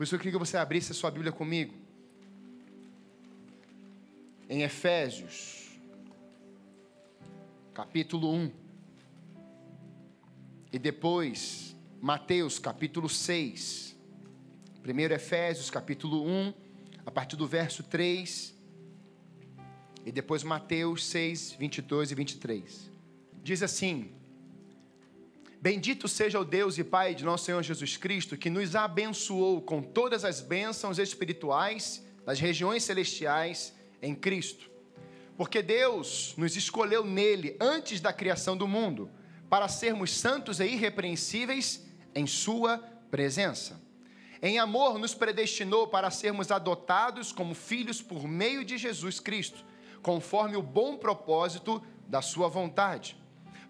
Por isso eu queria que você abrisse a sua Bíblia comigo. Em Efésios, capítulo 1. E depois, Mateus, capítulo 6. Primeiro Efésios, capítulo 1, a partir do verso 3. E depois Mateus 6, 22 e 23. Diz assim: Bendito seja o Deus e Pai de nosso Senhor Jesus Cristo, que nos abençoou com todas as bênçãos espirituais das regiões celestiais em Cristo. Porque Deus nos escolheu nele antes da criação do mundo, para sermos santos e irrepreensíveis em Sua presença. Em amor, nos predestinou para sermos adotados como filhos por meio de Jesus Cristo, conforme o bom propósito da Sua vontade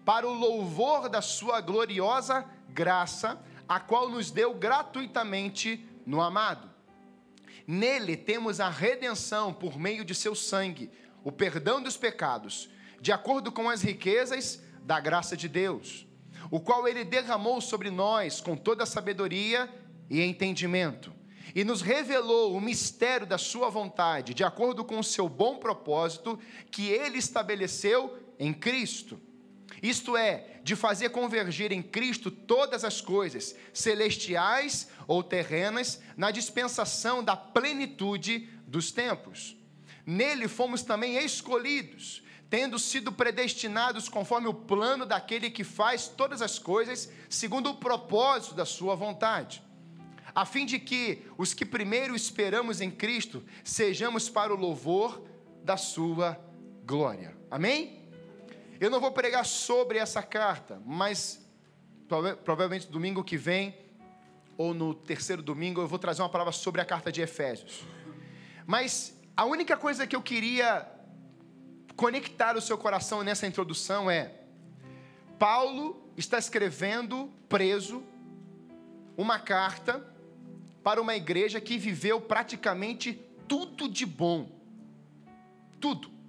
para o louvor da Sua gloriosa graça, a qual nos deu gratuitamente no amado. Nele temos a redenção por meio de seu sangue, o perdão dos pecados, de acordo com as riquezas da graça de Deus, o qual ele derramou sobre nós com toda sabedoria e entendimento, e nos revelou o mistério da sua vontade, de acordo com o seu bom propósito que ele estabeleceu em Cristo isto é, de fazer convergir em Cristo todas as coisas, celestiais ou terrenas, na dispensação da plenitude dos tempos. Nele fomos também escolhidos, tendo sido predestinados conforme o plano daquele que faz todas as coisas segundo o propósito da sua vontade, a fim de que os que primeiro esperamos em Cristo sejamos para o louvor da sua glória. Amém? Eu não vou pregar sobre essa carta, mas provavelmente domingo que vem, ou no terceiro domingo, eu vou trazer uma palavra sobre a carta de Efésios. Mas a única coisa que eu queria conectar o seu coração nessa introdução é: Paulo está escrevendo, preso, uma carta para uma igreja que viveu praticamente tudo de bom. Tudo.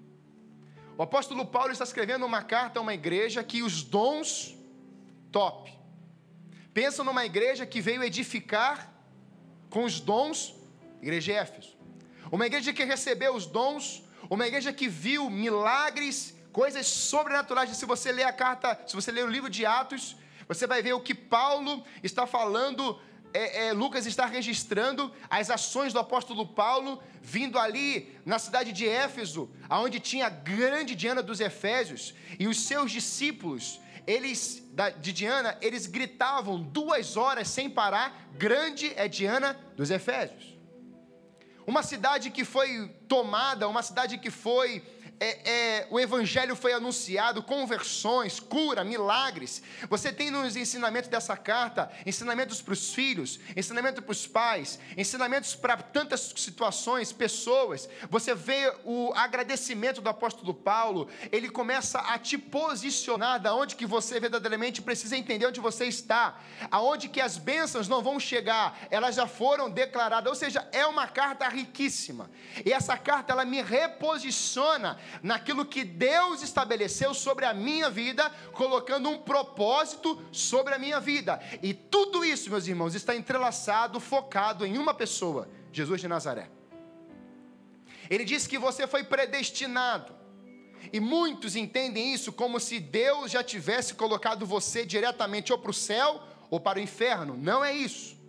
O apóstolo Paulo está escrevendo uma carta a uma igreja que os dons, top. Pensa numa igreja que veio edificar com os dons, igreja de Éfeso. Uma igreja que recebeu os dons, uma igreja que viu milagres, coisas sobrenaturais. Se você ler a carta, se você ler o livro de Atos, você vai ver o que Paulo está falando é, é, Lucas está registrando as ações do apóstolo Paulo vindo ali na cidade de Éfeso, aonde tinha a grande Diana dos Efésios, e os seus discípulos, eles de Diana, eles gritavam duas horas sem parar: Grande é Diana dos Efésios. Uma cidade que foi tomada, uma cidade que foi é, é, o evangelho foi anunciado, conversões, cura, milagres. Você tem nos ensinamentos dessa carta, ensinamentos para os filhos, ensinamento para os pais, ensinamentos para tantas situações, pessoas. Você vê o agradecimento do apóstolo Paulo, ele começa a te posicionar da onde que você verdadeiramente precisa entender onde você está, aonde que as bênçãos não vão chegar, elas já foram declaradas. Ou seja, é uma carta riquíssima. E essa carta ela me reposiciona naquilo que Deus estabeleceu sobre a minha vida, colocando um propósito sobre a minha vida. E tudo isso, meus irmãos, está entrelaçado, focado em uma pessoa, Jesus de Nazaré. Ele diz que você foi predestinado. E muitos entendem isso como se Deus já tivesse colocado você diretamente ou para o céu ou para o inferno. Não é isso.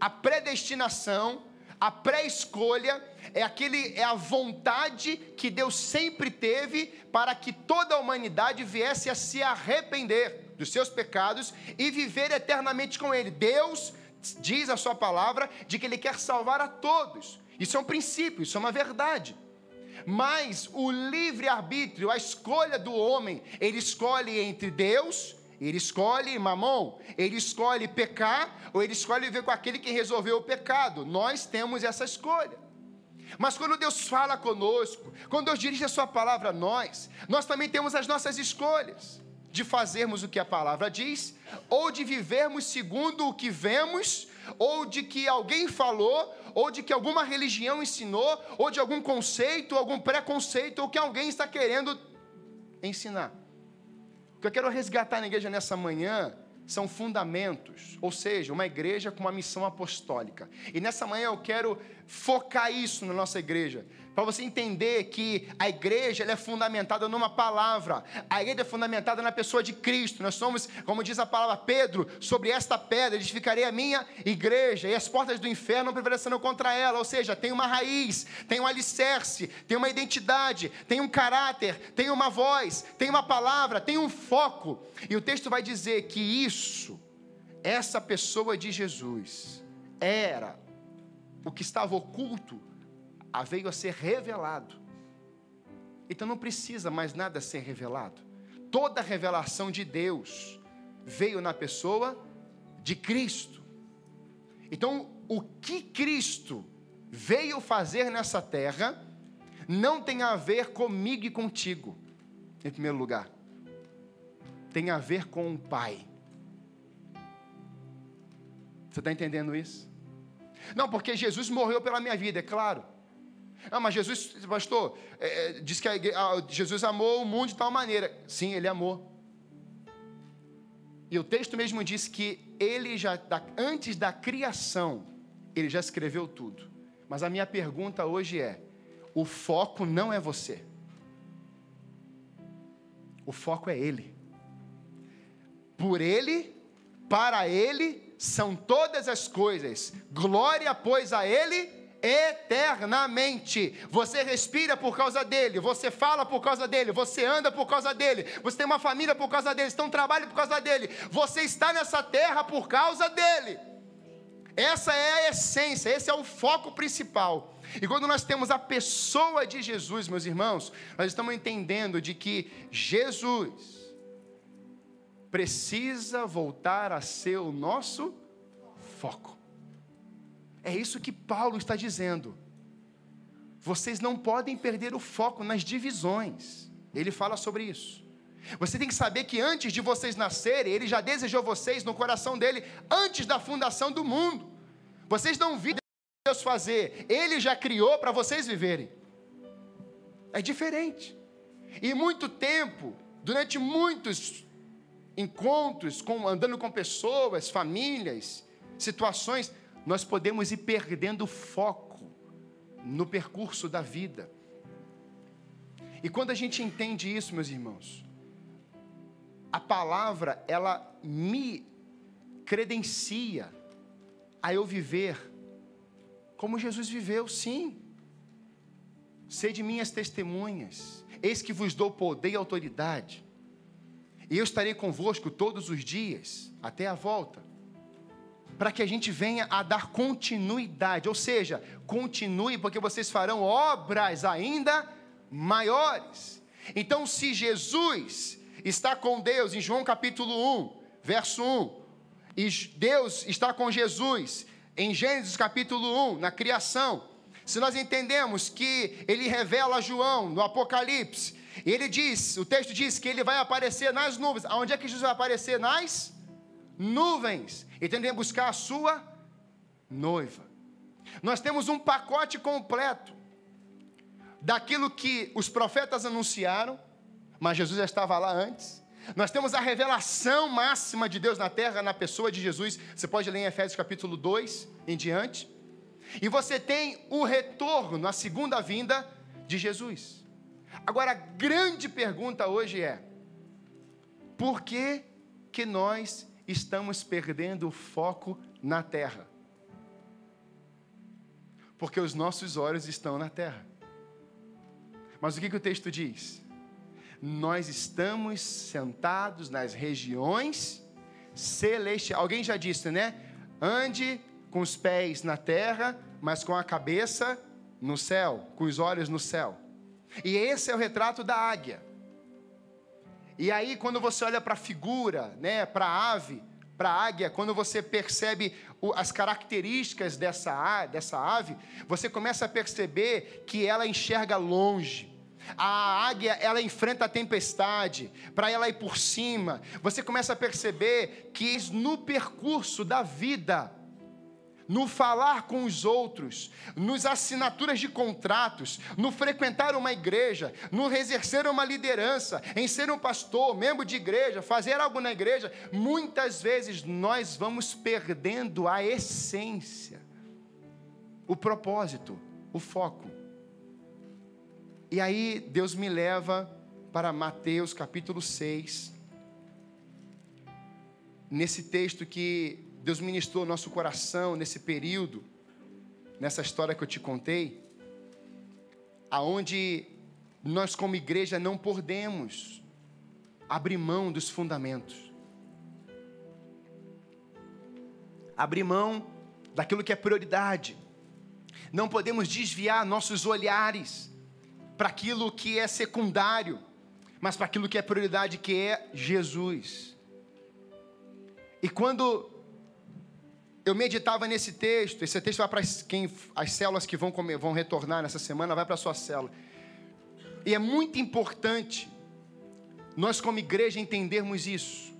A predestinação, a pré-escolha é aquele é a vontade que Deus sempre teve para que toda a humanidade viesse a se arrepender dos seus pecados e viver eternamente com ele. Deus diz a sua palavra de que ele quer salvar a todos. Isso é um princípio, isso é uma verdade. Mas o livre-arbítrio, a escolha do homem, ele escolhe entre Deus, ele escolhe mamão, ele escolhe pecar, ou ele escolhe viver com aquele que resolveu o pecado. Nós temos essa escolha. Mas quando Deus fala conosco, quando Deus dirige a Sua palavra a nós, nós também temos as nossas escolhas de fazermos o que a palavra diz, ou de vivermos segundo o que vemos, ou de que alguém falou, ou de que alguma religião ensinou, ou de algum conceito, algum preconceito, ou que alguém está querendo ensinar. O que eu quero resgatar na igreja nessa manhã são fundamentos, ou seja, uma igreja com uma missão apostólica. E nessa manhã eu quero focar isso na nossa igreja, para você entender que a igreja é fundamentada numa palavra, a igreja é fundamentada na pessoa de Cristo. Nós somos, como diz a palavra Pedro, sobre esta pedra edificarei a minha igreja, e as portas do inferno não prevalecerão contra ela. Ou seja, tem uma raiz, tem um alicerce, tem uma identidade, tem um caráter, tem uma voz, tem uma palavra, tem um foco. E o texto vai dizer que isso, essa pessoa de Jesus, era o que estava oculto veio a ser revelado. Então não precisa mais nada ser revelado. Toda a revelação de Deus veio na pessoa de Cristo. Então, o que Cristo veio fazer nessa terra não tem a ver comigo e contigo, em primeiro lugar. Tem a ver com o Pai. Você está entendendo isso? Não, porque Jesus morreu pela minha vida, é claro. Ah, mas Jesus, pastor, é, é diz que a, a, Jesus amou o mundo de tal maneira. Sim, ele amou. E o texto mesmo diz que ele já, da, antes da criação, ele já escreveu tudo. Mas a minha pergunta hoje é: o foco não é você, o foco é ele. Por ele, para ele, são todas as coisas. Glória, pois, a ele eternamente. Você respira por causa dele, você fala por causa dele, você anda por causa dele, você tem uma família por causa dele, você tem um trabalho por causa dele, você está nessa terra por causa dele. Essa é a essência, esse é o foco principal. E quando nós temos a pessoa de Jesus, meus irmãos, nós estamos entendendo de que Jesus precisa voltar a ser o nosso foco. É isso que Paulo está dizendo. Vocês não podem perder o foco nas divisões. Ele fala sobre isso. Você tem que saber que antes de vocês nascerem, ele já desejou vocês no coração dele antes da fundação do mundo. Vocês não viram Deus fazer, ele já criou para vocês viverem. É diferente. E muito tempo, durante muitos encontros, com, andando com pessoas, famílias, situações, nós podemos ir perdendo foco no percurso da vida. E quando a gente entende isso, meus irmãos, a palavra, ela me credencia a eu viver como Jesus viveu, sim. Sede minhas testemunhas, eis que vos dou poder e autoridade, e eu estarei convosco todos os dias, até a volta para que a gente venha a dar continuidade, ou seja, continue, porque vocês farão obras ainda maiores. Então, se Jesus está com Deus, em João capítulo 1, verso 1, e Deus está com Jesus, em Gênesis capítulo 1, na criação, se nós entendemos que ele revela a João no Apocalipse, ele diz, o texto diz que ele vai aparecer nas nuvens. Aonde é que Jesus vai aparecer? Nas nuvens e tendem a buscar a sua noiva. Nós temos um pacote completo daquilo que os profetas anunciaram, mas Jesus já estava lá antes. Nós temos a revelação máxima de Deus na terra, na pessoa de Jesus. Você pode ler em Efésios capítulo 2 em diante. E você tem o retorno, a segunda vinda de Jesus. Agora, a grande pergunta hoje é: por que, que nós estamos perdendo o foco na terra. Porque os nossos olhos estão na terra. Mas o que, que o texto diz? Nós estamos sentados nas regiões celestiais. Alguém já disse, né? Ande com os pés na terra, mas com a cabeça no céu, com os olhos no céu. E esse é o retrato da águia. E aí, quando você olha para a figura, né, para a ave, para a águia, quando você percebe as características dessa, dessa ave, você começa a perceber que ela enxerga longe. A águia, ela enfrenta a tempestade, para ela ir por cima. Você começa a perceber que no percurso da vida, no falar com os outros, nos assinaturas de contratos, no frequentar uma igreja, no exercer uma liderança, em ser um pastor, membro de igreja, fazer algo na igreja, muitas vezes nós vamos perdendo a essência, o propósito, o foco. E aí Deus me leva para Mateus capítulo 6, nesse texto que Deus ministrou nosso coração nesse período, nessa história que eu te contei, aonde nós como igreja não podemos abrir mão dos fundamentos. Abrir mão daquilo que é prioridade. Não podemos desviar nossos olhares para aquilo que é secundário, mas para aquilo que é prioridade, que é Jesus. E quando eu meditava nesse texto, esse texto vai para quem, as células que vão, comer, vão retornar nessa semana, vai para sua célula. E é muito importante nós, como igreja, entendermos isso,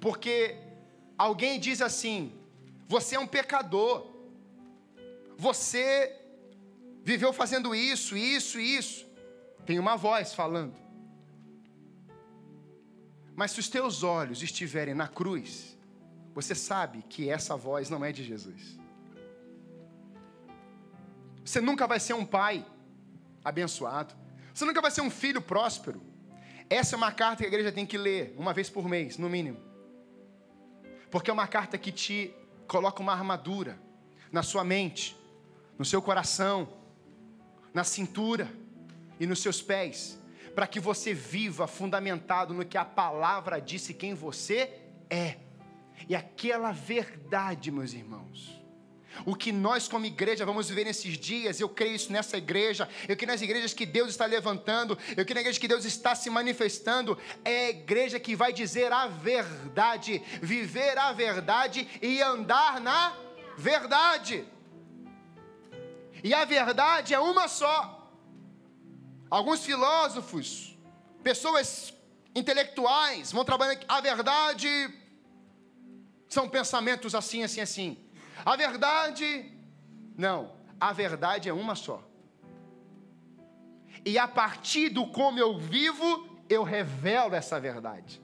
porque alguém diz assim: você é um pecador, você viveu fazendo isso, isso, isso. Tem uma voz falando. Mas se os teus olhos estiverem na cruz, você sabe que essa voz não é de Jesus. Você nunca vai ser um pai abençoado. Você nunca vai ser um filho próspero. Essa é uma carta que a igreja tem que ler uma vez por mês, no mínimo. Porque é uma carta que te coloca uma armadura na sua mente, no seu coração, na cintura e nos seus pés, para que você viva fundamentado no que a palavra disse quem você é. E aquela verdade, meus irmãos, o que nós, como igreja, vamos viver nesses dias, eu creio isso nessa igreja, eu creio nas igrejas que Deus está levantando, eu creio na igreja que Deus está se manifestando, é a igreja que vai dizer a verdade, viver a verdade e andar na verdade. E a verdade é uma só. Alguns filósofos, pessoas intelectuais vão trabalhando a verdade são pensamentos assim, assim, assim. A verdade, não. A verdade é uma só. E a partir do como eu vivo, eu revelo essa verdade.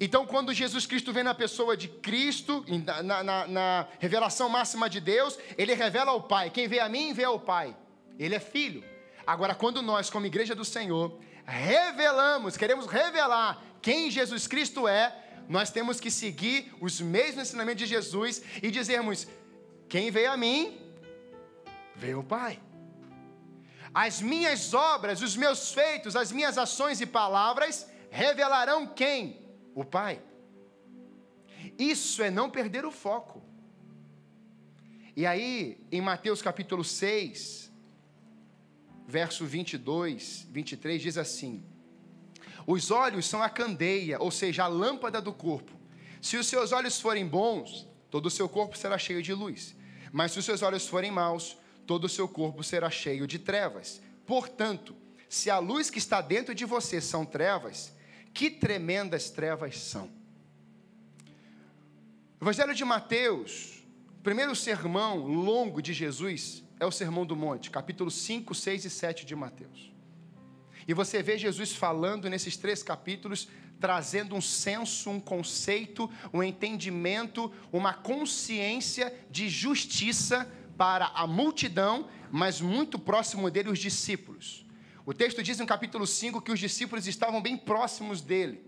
Então, quando Jesus Cristo vem na pessoa de Cristo, na, na, na, revelação máxima de Deus, ele revela ao Pai. Quem vê a mim, vê ao Pai. Ele é filho. Agora, quando nós, como igreja do Senhor, revelamos, queremos revelar quem Jesus Cristo é, nós temos que seguir os mesmos ensinamentos de Jesus e dizermos: quem veio a mim, veio o Pai. As minhas obras, os meus feitos, as minhas ações e palavras revelarão quem? O Pai. Isso é não perder o foco. E aí, em Mateus capítulo 6, verso 22, 23, diz assim: os olhos são a candeia, ou seja, a lâmpada do corpo. Se os seus olhos forem bons, todo o seu corpo será cheio de luz. Mas se os seus olhos forem maus, todo o seu corpo será cheio de trevas. Portanto, se a luz que está dentro de você são trevas, que tremendas trevas são. Evangelho de Mateus, primeiro sermão longo de Jesus, é o Sermão do Monte, capítulo 5, 6 e 7 de Mateus. E você vê Jesus falando nesses três capítulos, trazendo um senso, um conceito, um entendimento, uma consciência de justiça para a multidão, mas muito próximo dele, os discípulos. O texto diz no capítulo 5 que os discípulos estavam bem próximos dele.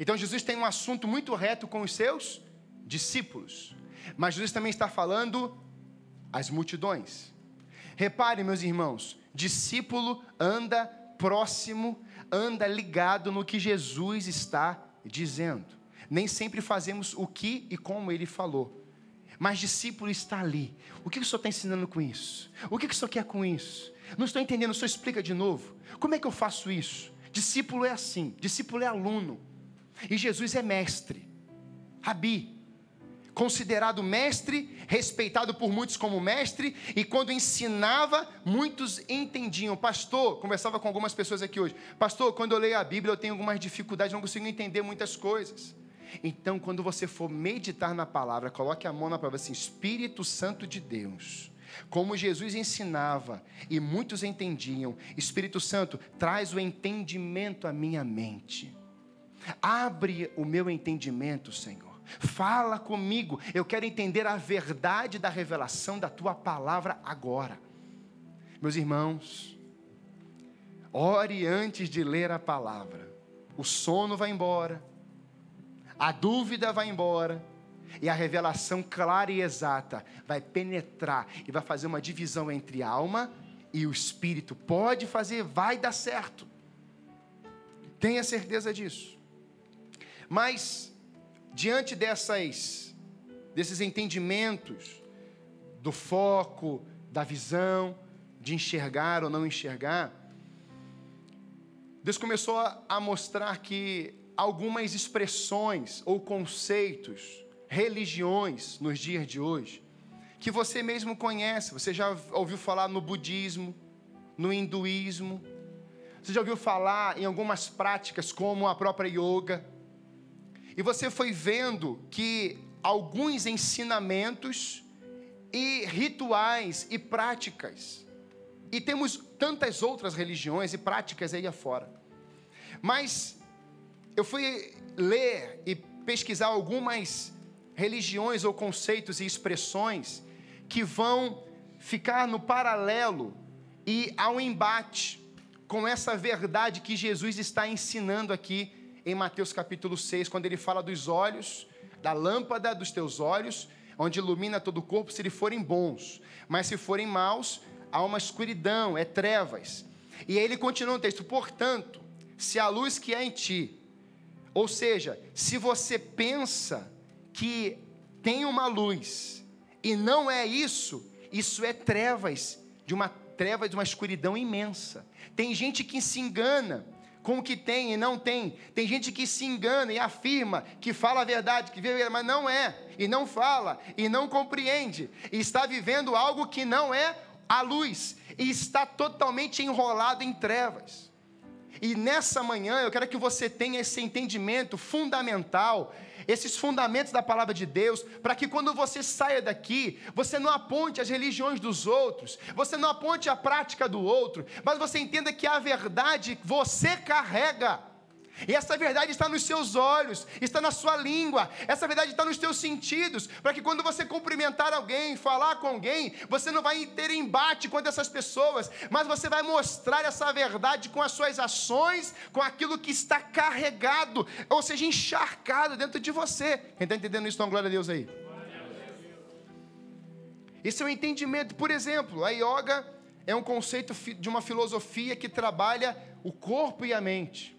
Então Jesus tem um assunto muito reto com os seus discípulos. Mas Jesus também está falando às multidões. Repare, meus irmãos, discípulo anda próximo, anda ligado no que Jesus está dizendo. Nem sempre fazemos o que e como ele falou. Mas discípulo está ali. O que o senhor está ensinando com isso? O que o senhor quer com isso? Não estou entendendo, o senhor explica de novo. Como é que eu faço isso? Discípulo é assim, discípulo é aluno. E Jesus é mestre. Rabi, considerado mestre, respeitado por muitos como mestre, e quando ensinava, muitos entendiam. Pastor, conversava com algumas pessoas aqui hoje. Pastor, quando eu leio a Bíblia, eu tenho algumas dificuldades, não consigo entender muitas coisas. Então, quando você for meditar na palavra, coloque a mão na palavra assim: Espírito Santo de Deus. Como Jesus ensinava e muitos entendiam, Espírito Santo, traz o entendimento à minha mente. Abre o meu entendimento, Senhor. Fala comigo. Eu quero entender a verdade da revelação da tua palavra agora. Meus irmãos, ore antes de ler a palavra. O sono vai embora, a dúvida vai embora, e a revelação clara e exata vai penetrar e vai fazer uma divisão entre alma e o espírito. Pode fazer, vai dar certo. Tenha certeza disso. Mas diante dessas desses entendimentos do foco, da visão, de enxergar ou não enxergar, Deus começou a mostrar que algumas expressões ou conceitos, religiões nos dias de hoje, que você mesmo conhece, você já ouviu falar no budismo, no hinduísmo, você já ouviu falar em algumas práticas como a própria yoga, e você foi vendo que alguns ensinamentos e rituais e práticas, e temos tantas outras religiões e práticas aí afora, mas eu fui ler e pesquisar algumas religiões ou conceitos e expressões que vão ficar no paralelo e ao embate com essa verdade que Jesus está ensinando aqui em Mateus capítulo 6, quando ele fala dos olhos, da lâmpada dos teus olhos, onde ilumina todo o corpo, se eles forem bons, mas se forem maus, há uma escuridão, é trevas. E aí ele continua no texto: portanto, se a luz que é em ti, ou seja, se você pensa que tem uma luz e não é isso, isso é trevas, de uma treva de uma escuridão imensa. Tem gente que se engana com o que tem e não tem. Tem gente que se engana e afirma que fala a verdade, que vive, mas não é, e não fala, e não compreende, e está vivendo algo que não é a luz, e está totalmente enrolado em trevas. E nessa manhã eu quero que você tenha esse entendimento fundamental esses fundamentos da palavra de Deus, para que quando você saia daqui, você não aponte as religiões dos outros, você não aponte a prática do outro, mas você entenda que a verdade você carrega. E essa verdade está nos seus olhos, está na sua língua, essa verdade está nos teus sentidos, para que quando você cumprimentar alguém, falar com alguém, você não vai ter embate com essas pessoas, mas você vai mostrar essa verdade com as suas ações, com aquilo que está carregado, ou seja, encharcado dentro de você. Quem está entendendo isso, então glória a Deus aí. Esse é o entendimento. Por exemplo, a yoga é um conceito de uma filosofia que trabalha o corpo e a mente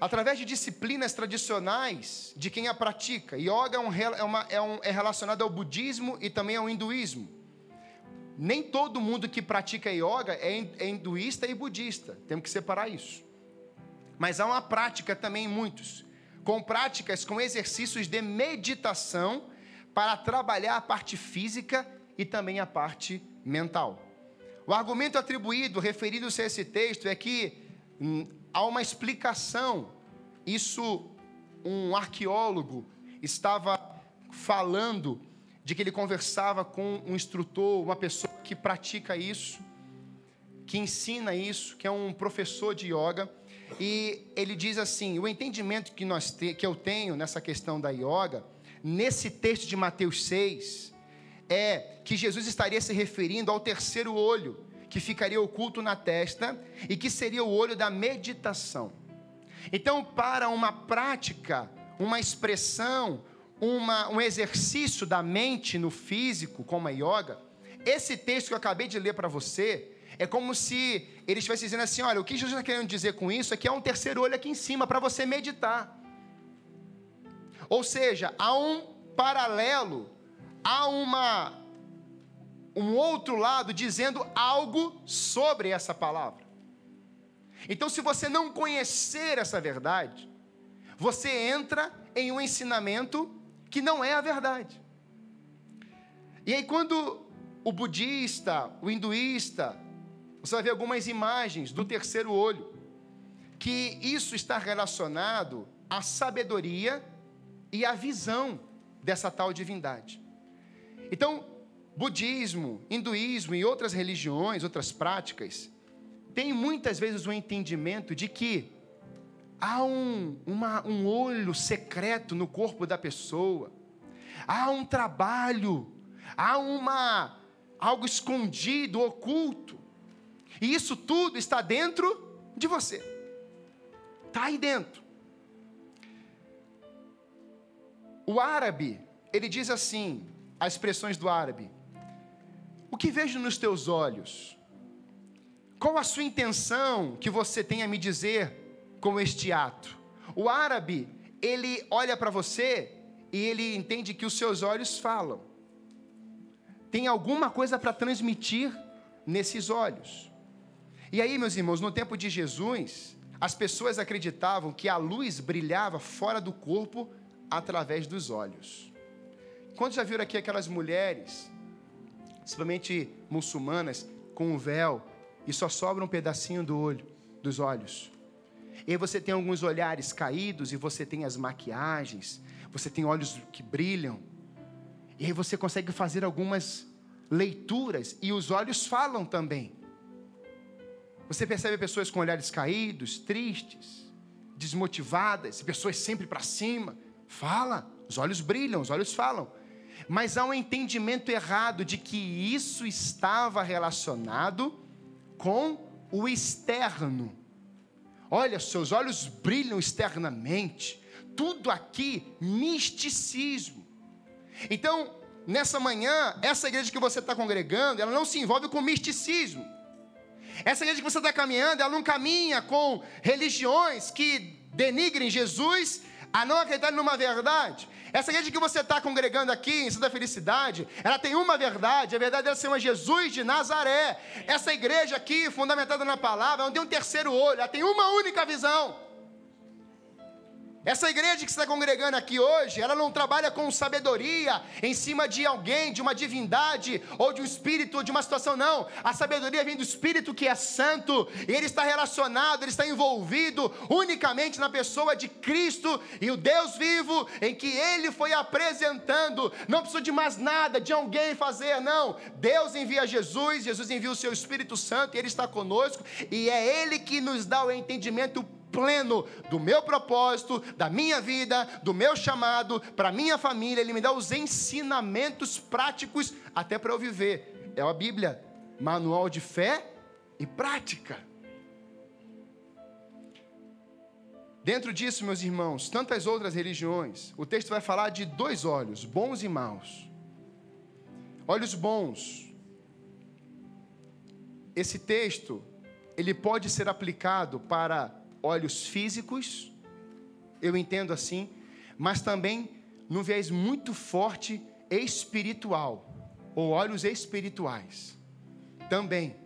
através de disciplinas tradicionais de quem a pratica. Yoga é, um, é, uma, é, um, é relacionado ao budismo e também ao hinduísmo. Nem todo mundo que pratica yoga é, é hinduísta e budista, temos que separar isso. Mas há uma prática também em muitos, com práticas com exercícios de meditação para trabalhar a parte física e também a parte mental. O argumento atribuído, referido-se a esse texto, é que hum, há uma explicação. Isso, um arqueólogo estava falando de que ele conversava com um instrutor, uma pessoa que pratica isso, que ensina isso, que é um professor de yoga, e ele diz assim: o entendimento que, nós te, que eu tenho nessa questão da yoga, nesse texto de Mateus 6, é que Jesus estaria se referindo ao terceiro olho, que ficaria oculto na testa e que seria o olho da meditação. Então, para uma prática, uma expressão, uma, um exercício da mente no físico, como a yoga, esse texto que eu acabei de ler para você, é como se ele estivesse dizendo assim: olha, o que Jesus está querendo dizer com isso é que há um terceiro olho aqui em cima para você meditar. Ou seja, há um paralelo, há uma um outro lado dizendo algo sobre essa palavra. Então, se você não conhecer essa verdade, você entra em um ensinamento que não é a verdade. E aí, quando o budista, o hinduísta, você vai ver algumas imagens do terceiro olho, que isso está relacionado a sabedoria e a visão dessa tal divindade. Então, budismo, hinduísmo e outras religiões, outras práticas, têm muitas vezes o entendimento de que há um, uma, um olho secreto no corpo da pessoa, há um trabalho, há uma algo escondido, oculto, e isso tudo está dentro de você, está aí dentro. O árabe, ele diz assim, as expressões do árabe: O que vejo nos teus olhos? Qual a sua intenção que você tem a me dizer com este ato? O árabe, ele olha para você e ele entende que os seus olhos falam. Tem alguma coisa para transmitir nesses olhos. E aí, meus irmãos, no tempo de Jesus, as pessoas acreditavam que a luz brilhava fora do corpo através dos olhos. Quantos já viram aqui aquelas mulheres, principalmente muçulmanas, com um véu e só sobra um pedacinho do olho, dos olhos? E aí você tem alguns olhares caídos e você tem as maquiagens, você tem olhos que brilham. E aí você consegue fazer algumas leituras e os olhos falam também. Você percebe pessoas com olhares caídos, tristes, desmotivadas, pessoas sempre para cima. Fala, os olhos brilham, os olhos falam. Mas há um entendimento errado de que isso estava relacionado com o externo. Olha, seus olhos brilham externamente. Tudo aqui misticismo. Então, nessa manhã, essa igreja que você está congregando, ela não se envolve com misticismo. Essa igreja que você está caminhando, ela não caminha com religiões que denigrem Jesus a não acreditar numa verdade. Essa igreja que você está congregando aqui em Santa Felicidade, ela tem uma verdade, a verdade é ser uma Jesus de Nazaré. Essa igreja aqui, fundamentada na palavra, não tem um terceiro olho, ela tem uma única visão. Essa igreja que está congregando aqui hoje, ela não trabalha com sabedoria em cima de alguém, de uma divindade, ou de um espírito, ou de uma situação, não. A sabedoria vem do Espírito que é santo, e ele está relacionado, ele está envolvido unicamente na pessoa de Cristo e o Deus vivo em que ele foi apresentando. Não precisa de mais nada, de alguém fazer, não. Deus envia Jesus, Jesus envia o seu Espírito Santo, e ele está conosco, e é ele que nos dá o entendimento pleno do meu propósito, da minha vida, do meu chamado, para minha família. Ele me dá os ensinamentos práticos até para eu viver. É a Bíblia, manual de fé e prática. Dentro disso, meus irmãos, tantas outras religiões, o texto vai falar de dois olhos, bons e maus. Olhos bons. Esse texto, ele pode ser aplicado para olhos físicos, eu entendo assim, mas também num viés muito forte espiritual, ou olhos espirituais. Também.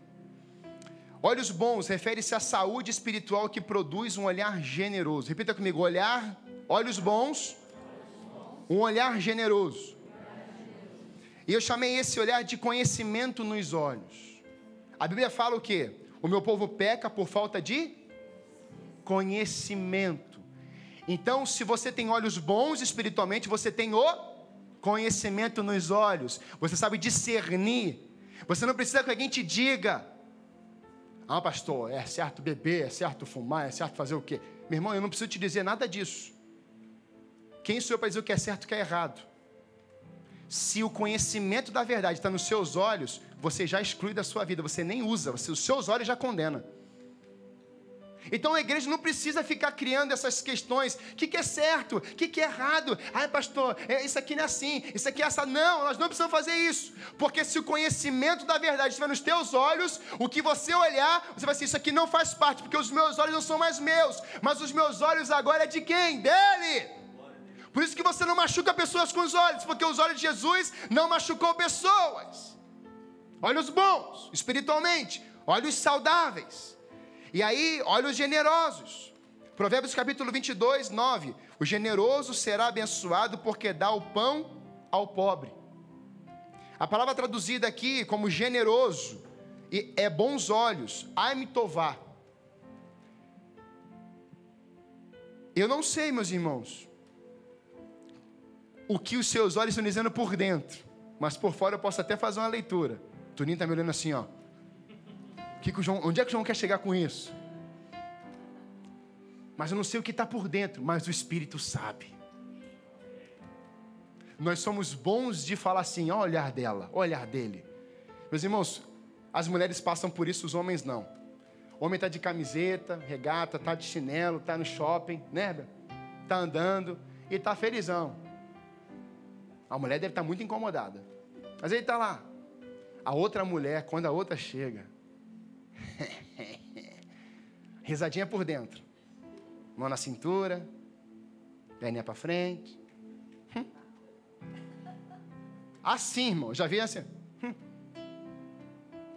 Olhos bons refere-se à saúde espiritual que produz um olhar generoso. Repita comigo: olhar, olhos bons, um olhar generoso. E eu chamei esse olhar de conhecimento nos olhos. A Bíblia fala o quê? O meu povo peca por falta de conhecimento. Então, se você tem olhos bons espiritualmente, você tem o conhecimento nos olhos. Você sabe discernir. Você não precisa que alguém te diga: Ah, pastor, é certo beber, é certo fumar, é certo fazer o quê? Meu irmão, eu não preciso te dizer nada disso. Quem sou eu para dizer o que é certo e o que é errado? Se o conhecimento da verdade está nos seus olhos, você já exclui da sua vida, você nem usa, você, os seus olhos já condenam. Então a igreja não precisa ficar criando essas questões. O que, que é certo? O que, que é errado? Ah, pastor, é, isso aqui não é assim, isso aqui é essa. Não, nós não precisamos fazer isso. Porque se o conhecimento da verdade estiver nos teus olhos, o que você olhar, você vai dizer, isso aqui não faz parte, porque os meus olhos não são mais meus, mas os meus olhos agora é de quem? Dele. Por isso que você não machuca pessoas com os olhos, porque os olhos de Jesus não machucou pessoas. Olhos bons, espiritualmente, olhos saudáveis. E aí, olha os generosos. Provérbios capítulo 22, 9. O generoso será abençoado porque dá o pão ao pobre. A palavra traduzida aqui como generoso é bons olhos, aimitová. Eu não sei, meus irmãos, o que os seus olhos estão dizendo por dentro, mas por fora eu posso até fazer uma leitura. Toninho está me olhando assim, ó. Que que João, onde é que o João quer chegar com isso? Mas eu não sei o que está por dentro, mas o Espírito sabe. Nós somos bons de falar assim, ó, o olhar dela, o olhar dele. Meus irmãos, as mulheres passam por isso, os homens não. O homem está de camiseta, regata, está de chinelo, está no shopping, né? Está andando e está felizão. A mulher deve estar tá muito incomodada. Mas ele está lá. A outra mulher, quando a outra chega, risadinha por dentro, mão na cintura, perninha para frente. Hum. Assim, irmão, já vi assim. Hum.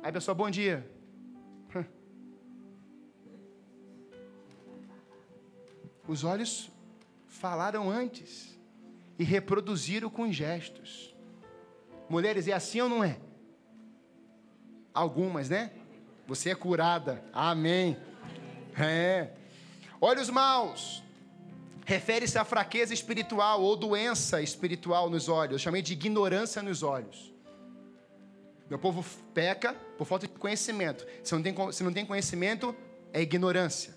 Aí a pessoa, bom dia. Hum. Os olhos falaram antes e reproduziram com gestos. Mulheres, é assim ou não é? Algumas, né? Você é curada. Amém. É. Olhos maus. Refere-se à fraqueza espiritual ou doença espiritual nos olhos. Eu chamei de ignorância nos olhos. Meu povo peca por falta de conhecimento. Se não tem, se não tem conhecimento, é ignorância.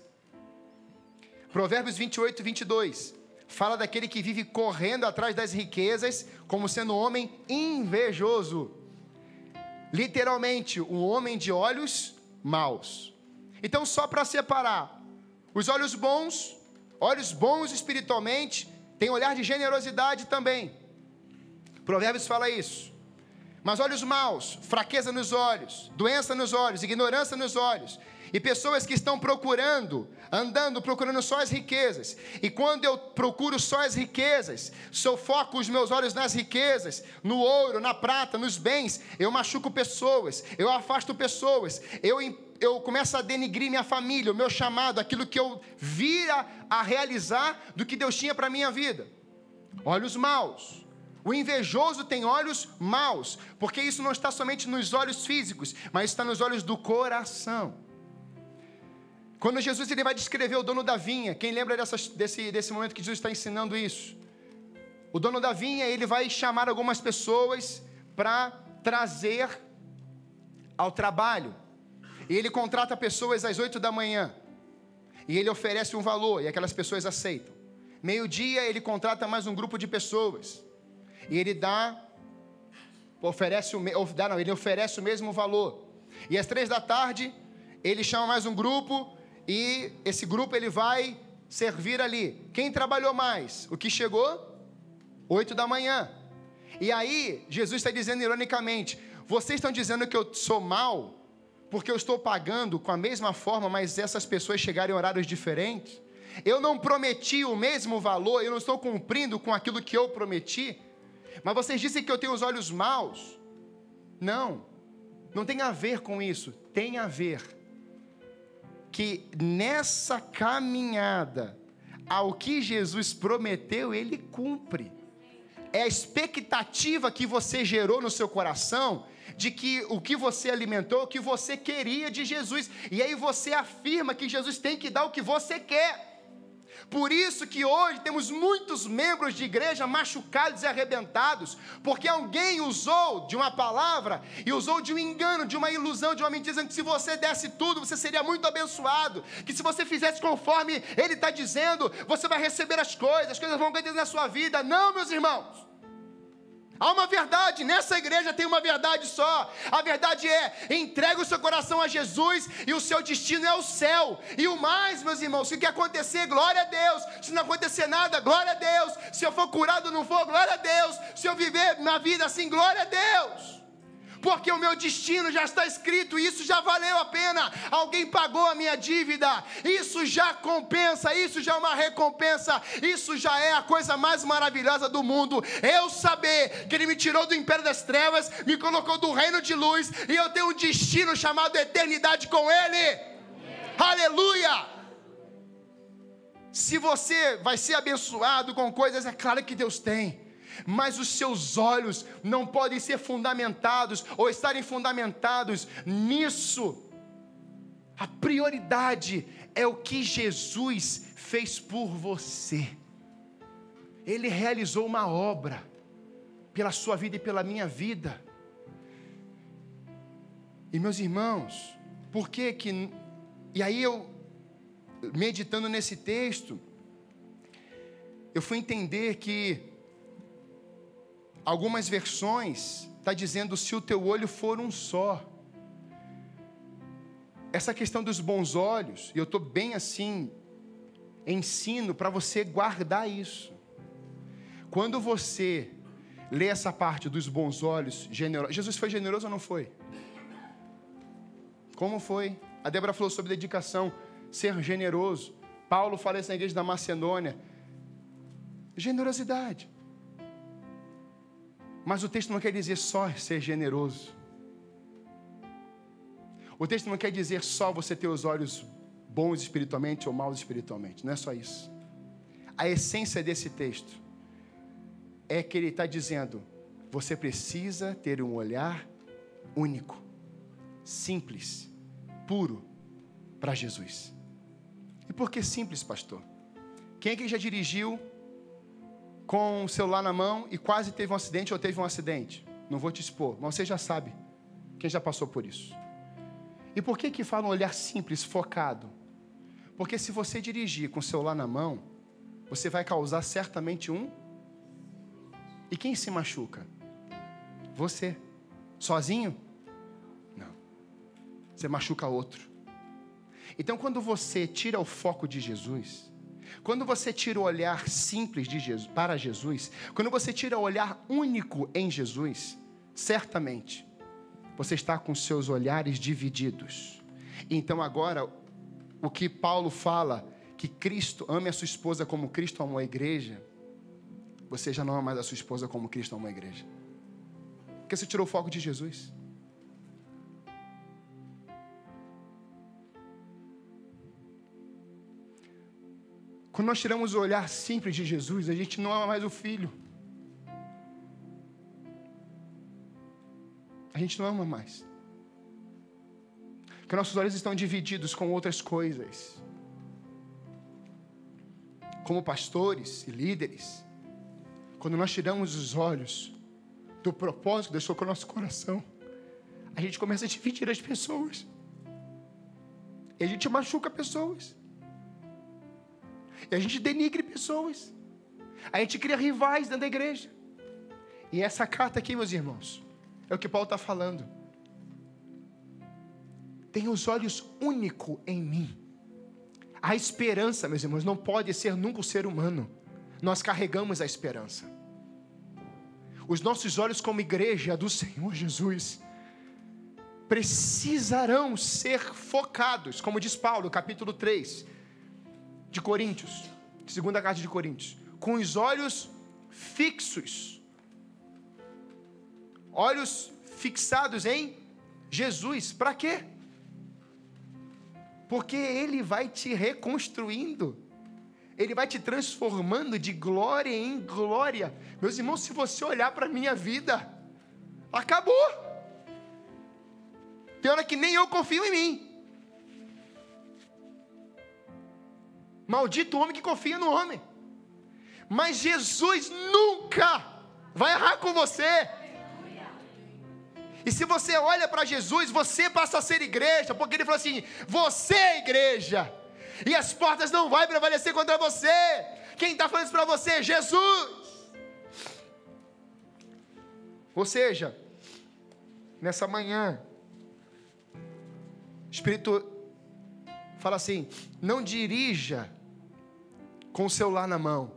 Provérbios 28, 22. Fala daquele que vive correndo atrás das riquezas, como sendo um homem invejoso. Literalmente, um homem de olhos maus. Então, só para separar, os olhos bons, olhos bons espiritualmente, têm olhar de generosidade também. Provérbios fala isso. Mas olhos maus, fraqueza nos olhos, doença nos olhos, ignorância nos olhos, e pessoas que estão procurando, andando, procurando só as riquezas. E quando eu procuro só as riquezas, se eu foco os meus olhos nas riquezas, no ouro, na prata, nos bens, eu machuco pessoas, eu afasto pessoas, eu, eu começo a denigrir minha família, o meu chamado, aquilo que eu vira a realizar do que Deus tinha para minha vida. Olhos maus. O invejoso tem olhos maus, porque isso não está somente nos olhos físicos, mas está nos olhos do coração. Quando Jesus ele vai descrever o dono da vinha, quem lembra dessas, desse, desse momento que Jesus está ensinando isso? O dono da vinha ele vai chamar algumas pessoas para trazer ao trabalho. E ele contrata pessoas às oito da manhã. E ele oferece um valor, e aquelas pessoas aceitam. Meio-dia ele contrata mais um grupo de pessoas. E ele dá, oferece o, dá, não, ele oferece o mesmo valor. E às três da tarde, ele chama mais um grupo e esse grupo ele vai servir ali. Quem trabalhou mais? O que chegou? Oito da manhã. E aí, Jesus está dizendo ironicamente: vocês estão dizendo que eu sou mal porque eu estou pagando com a mesma forma, mas essas pessoas chegaram em horários diferentes? Eu não prometi o mesmo valor, eu não estou cumprindo com aquilo que eu prometi, mas vocês dizem que eu tenho os olhos maus. Não, não tem a ver com isso, tem a ver que nessa caminhada, ao que Jesus prometeu, ele cumpre. É a expectativa que você gerou no seu coração de que o que você alimentou, o que você queria de Jesus. E aí você afirma que Jesus tem que dar o que você quer. Por isso que hoje temos muitos membros de igreja machucados e arrebentados, porque alguém usou de uma palavra e usou de um engano, de uma ilusão, de uma mentira, dizendo que se você desse tudo, você seria muito abençoado, que se você fizesse conforme ele está dizendo, você vai receber as coisas, as coisas vão acontecer na sua vida. Não, meus irmãos. Há uma verdade, nessa igreja tem uma verdade só. A verdade é: entregue o seu coração a Jesus e o seu destino é o céu. E o mais, meus irmãos, se o que acontecer, glória a Deus. Se não acontecer nada, glória a Deus. Se eu for curado ou não for, glória a Deus. Se eu viver na vida assim, glória a Deus porque o meu destino já está escrito, isso já valeu a pena. Alguém pagou a minha dívida, isso já compensa, isso já é uma recompensa, isso já é a coisa mais maravilhosa do mundo. Eu saber que Ele me tirou do império das trevas, me colocou do reino de luz, e eu tenho um destino chamado eternidade com Ele. Aleluia! Se você vai ser abençoado com coisas, é claro que Deus tem mas os seus olhos não podem ser fundamentados ou estarem fundamentados nisso. A prioridade é o que Jesus fez por você. Ele realizou uma obra pela sua vida e pela minha vida. E meus irmãos, por que que e aí eu meditando nesse texto, eu fui entender que algumas versões está dizendo se o teu olho for um só. Essa questão dos bons olhos, e eu estou bem assim, ensino para você guardar isso. Quando você lê essa parte dos bons olhos, generoso, Jesus foi generoso ou não foi? Como foi? A Débora falou sobre dedicação, ser generoso. Paulo fala isso na igreja da Macedônia. Generosidade. Mas o texto não quer dizer só ser generoso. O texto não quer dizer só você ter os olhos bons espiritualmente ou maus espiritualmente. Não é só isso. A essência desse texto é que ele está dizendo: você precisa ter um olhar único, simples, puro para Jesus. E por que simples, pastor? Quem é que já dirigiu com o celular na mão e quase teve um acidente ou teve um acidente? Não vou te expor, mas você já sabe. Quem já passou por isso? E por que que fala um olhar simples, focado? Porque se você dirigir com o celular na mão, você vai causar certamente um. E quem se machuca? Você. Sozinho? Não. Você machuca outro. Então, quando você tira o foco de Jesus, quando você tira o olhar simples de Jesus, para Jesus, quando você tira o olhar único em Jesus, certamente você está com seus olhares divididos. Então agora, o que Paulo fala, que Cristo ame a sua esposa como Cristo amou a igreja, você já não ama mais a sua esposa como Cristo amou a igreja. Porque você tirou o foco de Jesus. Quando nós tiramos o olhar simples de Jesus, a gente não ama mais o filho. a gente não ama mais. Que nossos olhos estão divididos com outras coisas. Como pastores e líderes, quando nós tiramos os olhos do propósito que com o nosso coração, a gente começa a dividir as pessoas. E a gente machuca pessoas. E a gente denigre pessoas. A gente cria rivais dentro da igreja. E essa carta aqui, meus irmãos, é o que Paulo está falando. Tem os olhos único em mim. A esperança, meus irmãos, não pode ser nunca o ser humano. Nós carregamos a esperança. Os nossos olhos, como igreja do Senhor Jesus, precisarão ser focados, como diz Paulo, capítulo 3 de Coríntios, segunda carta de Coríntios, com os olhos fixos olhos fixados em Jesus. Para quê? Porque Ele vai te reconstruindo, Ele vai te transformando de glória em glória. Meus irmãos, se você olhar para a minha vida, acabou. Tem hora que nem eu confio em mim. Maldito o homem que confia no homem. Mas Jesus nunca vai errar com você. E se você olha para Jesus, você passa a ser igreja, porque ele falou assim: você é igreja, e as portas não vão prevalecer contra você. Quem está falando isso para você? É Jesus. Ou seja, nessa manhã, o Espírito fala assim: não dirija com o celular na mão.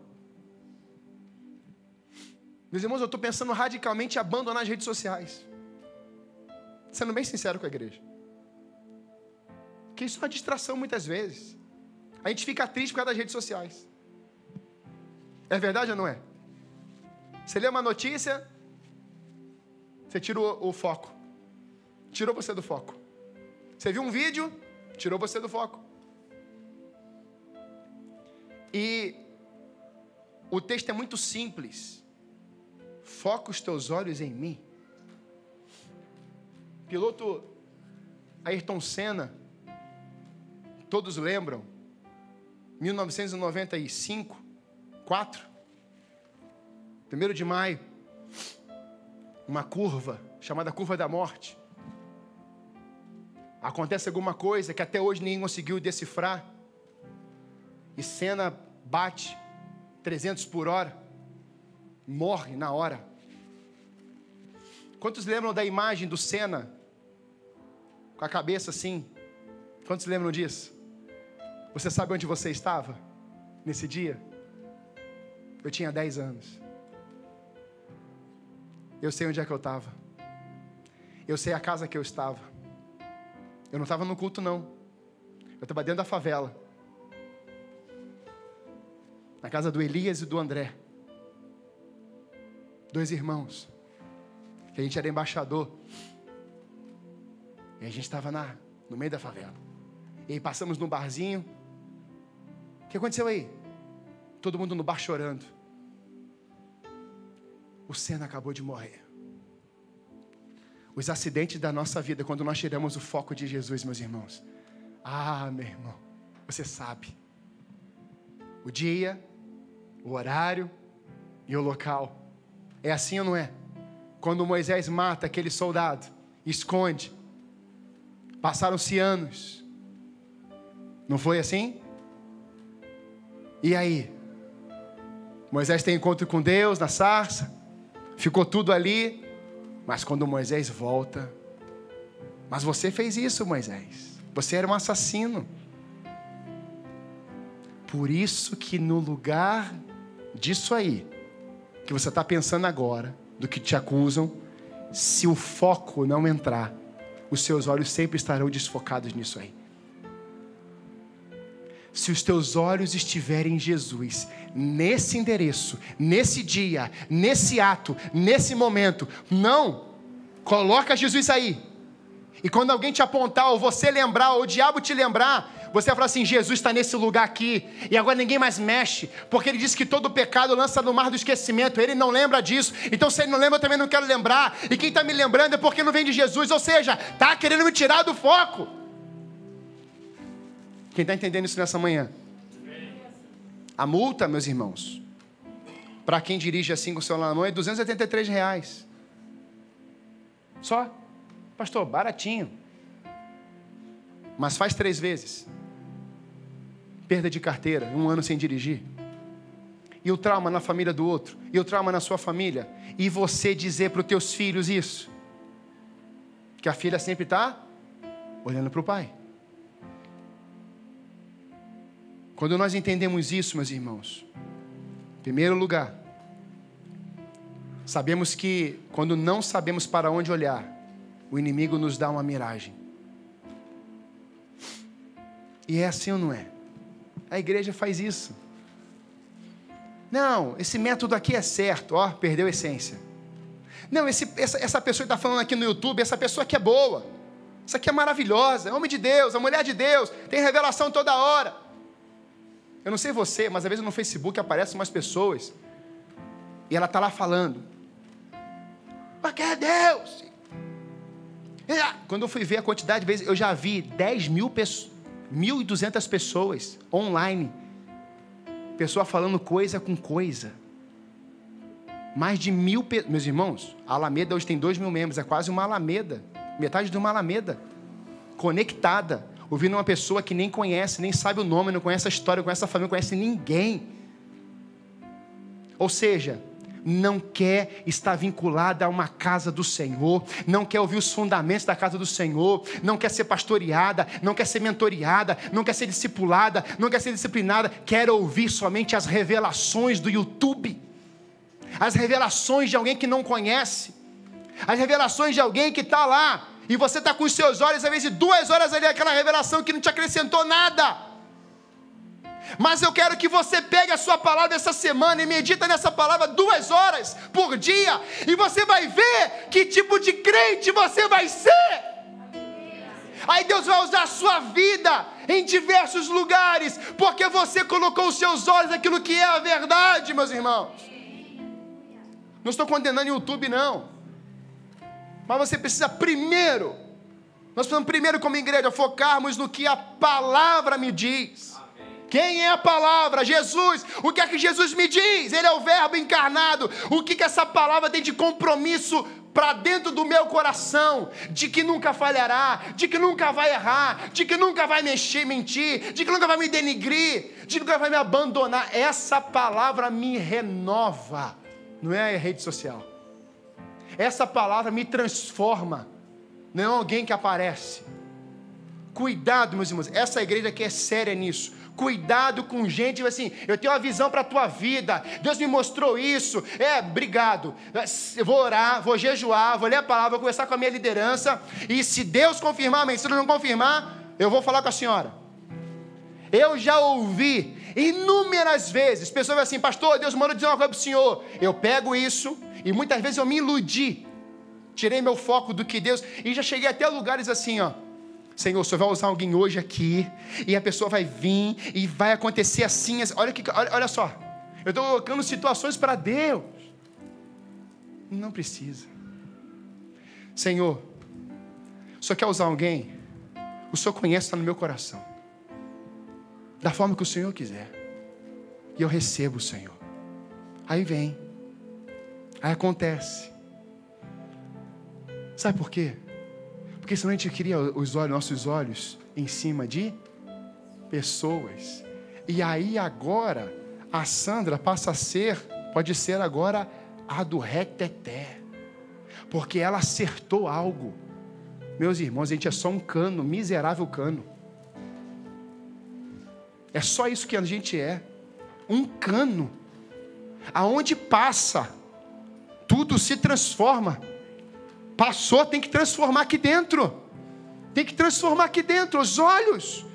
Meus irmãos, eu estou pensando radicalmente em abandonar as redes sociais. Sendo bem sincero com a igreja. Que isso é uma distração muitas vezes. A gente fica triste por causa das redes sociais. É verdade ou não é? Você lê uma notícia, você tira o, o foco. Tirou você do foco. Você viu um vídeo, tirou você do foco. E o texto é muito simples. Foca os teus olhos em mim piloto Ayrton Senna, todos lembram, 1995, 4, 1 de maio, uma curva chamada curva da morte. Acontece alguma coisa que até hoje ninguém conseguiu decifrar. E cena bate 300 por hora, morre na hora. Quantos lembram da imagem do Senna com a cabeça assim? Quantos lembram disso? Você sabe onde você estava nesse dia? Eu tinha 10 anos. Eu sei onde é que eu estava. Eu sei a casa que eu estava. Eu não estava no culto, não. Eu estava dentro da favela. Na casa do Elias e do André. Dois irmãos. Que a gente era embaixador. E a gente estava no meio da favela. E aí passamos num barzinho. O que aconteceu aí? Todo mundo no bar chorando. O Senna acabou de morrer. Os acidentes da nossa vida, quando nós tiramos o foco de Jesus, meus irmãos. Ah, meu irmão, você sabe. O dia, o horário e o local. É assim ou não é? Quando Moisés mata aquele soldado, esconde. Passaram-se anos. Não foi assim? E aí? Moisés tem encontro com Deus na sarça. Ficou tudo ali. Mas quando Moisés volta, mas você fez isso, Moisés. Você era um assassino. Por isso que no lugar disso aí, que você está pensando agora, do que te acusam, se o foco não entrar, os seus olhos sempre estarão desfocados nisso aí. Se os teus olhos estiverem em Jesus, nesse endereço, nesse dia, nesse ato, nesse momento, não, coloca Jesus aí. E quando alguém te apontar, ou você lembrar, ou o diabo te lembrar, você vai falar assim: Jesus está nesse lugar aqui, e agora ninguém mais mexe, porque ele disse que todo pecado lança no mar do esquecimento, ele não lembra disso, então se ele não lembra, eu também não quero lembrar, e quem está me lembrando é porque não vem de Jesus, ou seja, está querendo me tirar do foco. Quem está entendendo isso nessa manhã? A multa, meus irmãos, para quem dirige assim com o celular na mão é 283 reais. Só. Pastor, baratinho. Mas faz três vezes. Perda de carteira, um ano sem dirigir. E o trauma na família do outro. E o trauma na sua família. E você dizer para os teus filhos isso. Que a filha sempre está olhando para o pai. Quando nós entendemos isso, meus irmãos, em primeiro lugar, sabemos que quando não sabemos para onde olhar, o inimigo nos dá uma miragem. E é assim ou não é? A igreja faz isso. Não, esse método aqui é certo, ó, perdeu a essência. Não, esse, essa, essa pessoa que está falando aqui no YouTube, essa pessoa aqui é boa. Isso aqui é maravilhosa, é homem de Deus, é mulher de Deus, tem revelação toda hora. Eu não sei você, mas às vezes no Facebook aparecem umas pessoas e ela está lá falando. Quem é Deus? Quando eu fui ver a quantidade de vezes, eu já vi 10 mil pessoas, 1.200 pessoas online. Pessoa falando coisa com coisa. Mais de mil, meus irmãos, a Alameda hoje tem dois mil membros, é quase uma Alameda, metade de uma Alameda, conectada ouvindo uma pessoa que nem conhece, nem sabe o nome, não conhece a história, não conhece a família, não conhece ninguém. Ou seja, não quer estar vinculada a uma casa do Senhor, não quer ouvir os fundamentos da casa do Senhor, não quer ser pastoreada, não quer ser mentoreada, não quer ser discipulada, não quer ser disciplinada, quer ouvir somente as revelações do YouTube, as revelações de alguém que não conhece, as revelações de alguém que está lá e você está com os seus olhos, às vezes, duas horas ali, aquela revelação que não te acrescentou nada. Mas eu quero que você pegue a sua palavra essa semana e medita nessa palavra duas horas por dia, e você vai ver que tipo de crente você vai ser. Aí Deus vai usar a sua vida em diversos lugares, porque você colocou os seus olhos naquilo que é a verdade, meus irmãos. Não estou condenando o YouTube, não. Mas você precisa primeiro Nós precisamos primeiro, como igreja, focarmos no que a palavra me diz. Quem é a palavra? Jesus. O que é que Jesus me diz? Ele é o Verbo encarnado. O que, que essa palavra tem de compromisso para dentro do meu coração? De que nunca falhará, de que nunca vai errar, de que nunca vai mexer, mentir, de que nunca vai me denigrir, de que nunca vai me abandonar. Essa palavra me renova. Não é a rede social. Essa palavra me transforma. Não é alguém que aparece. Cuidado, meus irmãos. Essa igreja aqui é séria nisso cuidado com gente assim, eu tenho uma visão para a tua vida, Deus me mostrou isso, é, obrigado, eu vou orar, vou jejuar, vou ler a palavra, vou conversar com a minha liderança, e se Deus confirmar, mas se não confirmar, eu vou falar com a senhora. Eu já ouvi inúmeras vezes, pessoas assim, pastor, Deus manda dizer uma coisa para o senhor, eu pego isso, e muitas vezes eu me iludi, tirei meu foco do que Deus, e já cheguei até lugares assim, ó, Senhor, o Senhor vai usar alguém hoje aqui, e a pessoa vai vir, e vai acontecer assim. assim. Olha, que, olha, olha só, eu estou colocando situações para Deus. Não precisa. Senhor, o Senhor quer usar alguém? O Senhor conhece, está no meu coração. Da forma que o Senhor quiser. E eu recebo o Senhor. Aí vem. Aí acontece. Sabe por quê? Porque senão a gente cria os olhos, nossos olhos em cima de pessoas. E aí agora a Sandra passa a ser, pode ser agora a do reteté. Porque ela acertou algo. Meus irmãos, a gente é só um cano, miserável cano. É só isso que a gente é. Um cano. Aonde passa, tudo se transforma. Passou, tem que transformar aqui dentro. Tem que transformar aqui dentro os olhos.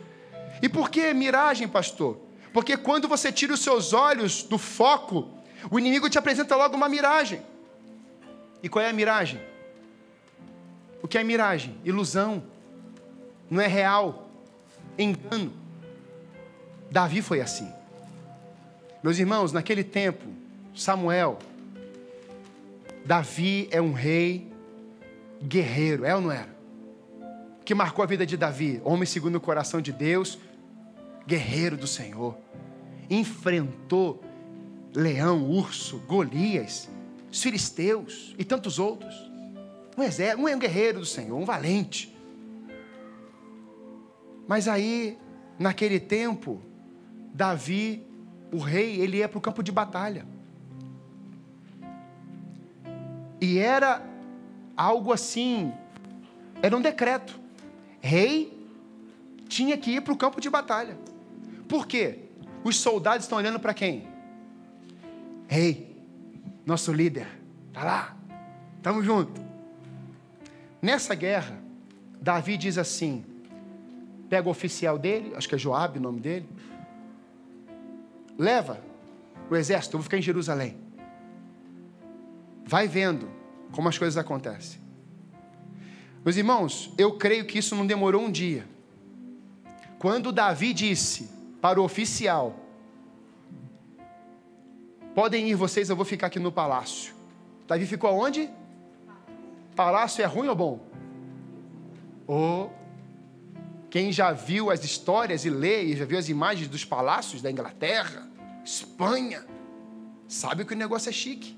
E por que miragem, pastor? Porque quando você tira os seus olhos do foco, o inimigo te apresenta logo uma miragem. E qual é a miragem? O que é miragem? Ilusão. Não é real. Engano. Davi foi assim. Meus irmãos, naquele tempo, Samuel, Davi é um rei guerreiro, é ou não era? Que marcou a vida de Davi, homem segundo o coração de Deus, guerreiro do Senhor. Enfrentou leão, urso, Golias, os filisteus e tantos outros. Um exército, um é um guerreiro do Senhor, um valente. Mas aí, naquele tempo, Davi, o rei, ele ia para o campo de batalha. E era algo assim, era um decreto. Rei tinha que ir para o campo de batalha. Por quê? Os soldados estão olhando para quem? Rei, nosso líder, tá lá, estamos juntos. Nessa guerra, Davi diz assim: pega o oficial dele, acho que é Joabe o nome dele, leva o exército, eu vou ficar em Jerusalém. Vai vendo como as coisas acontecem. Meus irmãos, eu creio que isso não demorou um dia. Quando Davi disse para o oficial: Podem ir vocês, eu vou ficar aqui no palácio. Davi ficou aonde? Palácio é ruim ou bom? Ou quem já viu as histórias e lê e já viu as imagens dos palácios da Inglaterra, Espanha, sabe que o negócio é chique.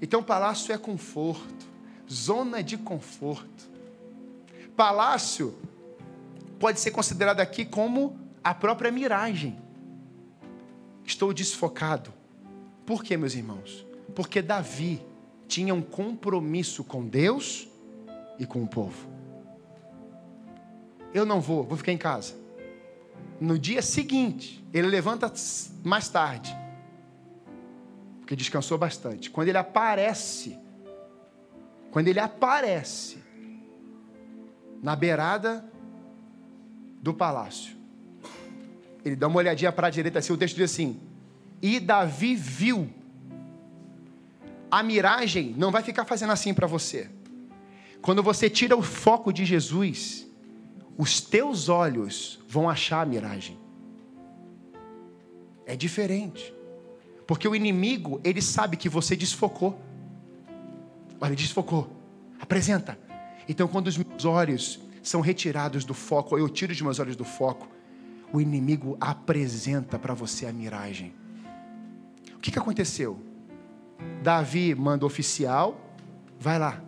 Então, palácio é conforto, zona de conforto. Palácio pode ser considerado aqui como a própria miragem. Estou desfocado. Por quê, meus irmãos? Porque Davi tinha um compromisso com Deus e com o povo. Eu não vou, vou ficar em casa. No dia seguinte, ele levanta mais tarde porque descansou bastante. Quando ele aparece, quando ele aparece na beirada do palácio, ele dá uma olhadinha para a direita assim, o texto diz assim: E Davi viu. A miragem não vai ficar fazendo assim para você. Quando você tira o foco de Jesus, os teus olhos vão achar a miragem. É diferente. Porque o inimigo, ele sabe que você desfocou. Olha, desfocou. Apresenta. Então, quando os meus olhos são retirados do foco, eu tiro os meus olhos do foco, o inimigo apresenta para você a miragem. O que, que aconteceu? Davi manda oficial, vai lá.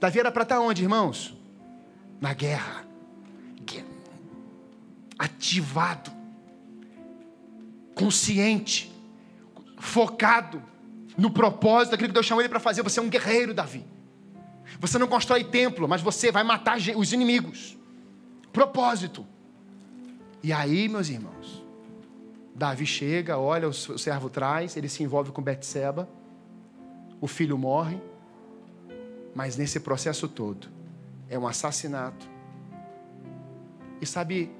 Davi era para estar onde, irmãos? Na guerra. Ativado, consciente, focado no propósito daquilo que Deus chamou ele para fazer. Você é um guerreiro, Davi. Você não constrói templo, mas você vai matar os inimigos. Propósito. E aí, meus irmãos, Davi chega, olha, o servo traz, ele se envolve com Betseba, o filho morre, mas nesse processo todo é um assassinato. E sabe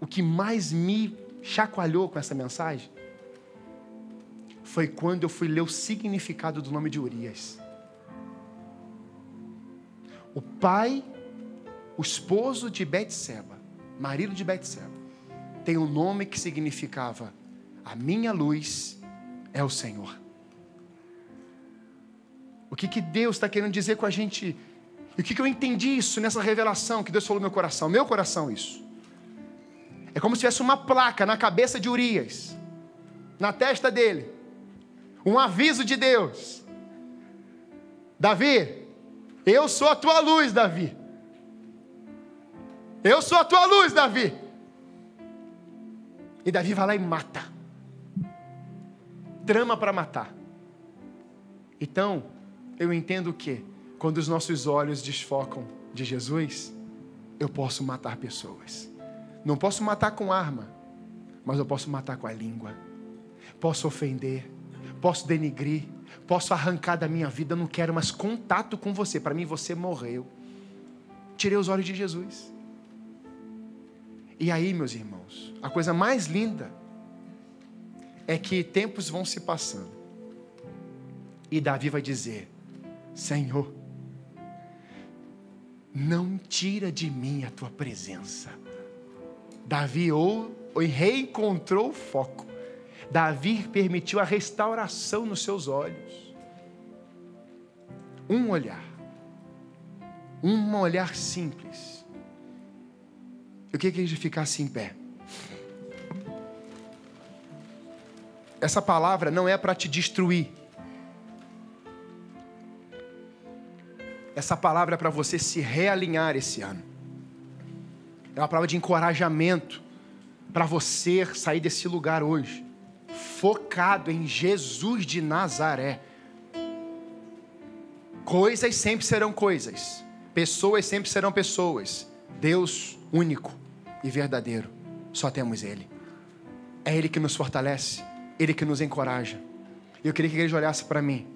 o que mais me chacoalhou com essa mensagem? Foi quando eu fui ler o significado do nome de Urias. O pai, o esposo de Betseba, marido de Betseba, tem um nome que significava: A minha luz é o Senhor. O que, que Deus está querendo dizer com a gente? E o que, que eu entendi isso nessa revelação que Deus falou no meu coração? Meu coração, isso. É como se tivesse uma placa na cabeça de Urias, na testa dele. Um aviso de Deus. Davi, eu sou a tua luz, Davi. Eu sou a tua luz, Davi. E Davi vai lá e mata. Trama para matar. Então, eu entendo que quando os nossos olhos desfocam de Jesus, eu posso matar pessoas. Não posso matar com arma, mas eu posso matar com a língua. Posso ofender, posso denigrir, posso arrancar da minha vida, não quero mais contato com você. Para mim, você morreu. Tirei os olhos de Jesus. E aí, meus irmãos, a coisa mais linda é que tempos vão se passando. E Davi vai dizer: Senhor, não tira de mim a tua presença. Davi ou, ou reencontrou o foco. Davi permitiu a restauração nos seus olhos. Um olhar. Um olhar simples. Eu queria que a gente ficasse em pé. Essa palavra não é para te destruir. Essa palavra é para você se realinhar esse ano. É uma palavra de encorajamento para você sair desse lugar hoje focado em Jesus de Nazaré. Coisas sempre serão coisas, pessoas sempre serão pessoas. Deus único e verdadeiro, só temos Ele. É Ele que nos fortalece, Ele que nos encoraja. Eu queria que a igreja olhasse para mim.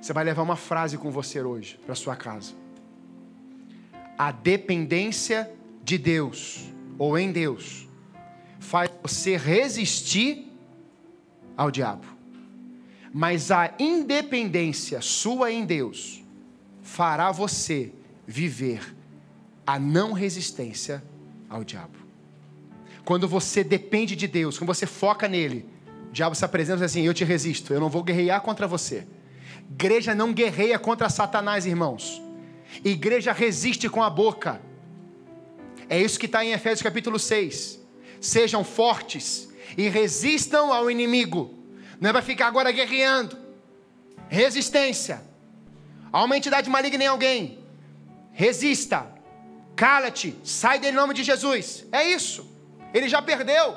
Você vai levar uma frase com você hoje para sua casa. A dependência de Deus ou em Deus faz você resistir ao diabo. Mas a independência sua em Deus fará você viver a não resistência ao diabo. Quando você depende de Deus, quando você foca nele, o diabo se apresenta assim: Eu te resisto, eu não vou guerrear contra você. Igreja não guerreia contra Satanás, irmãos. Igreja resiste com a boca. É isso que está em Efésios capítulo 6. Sejam fortes e resistam ao inimigo. Não é para ficar agora guerreando. Resistência. Há uma entidade maligna em alguém. Resista. Cala-te. Sai dele em nome de Jesus. É isso. Ele já perdeu.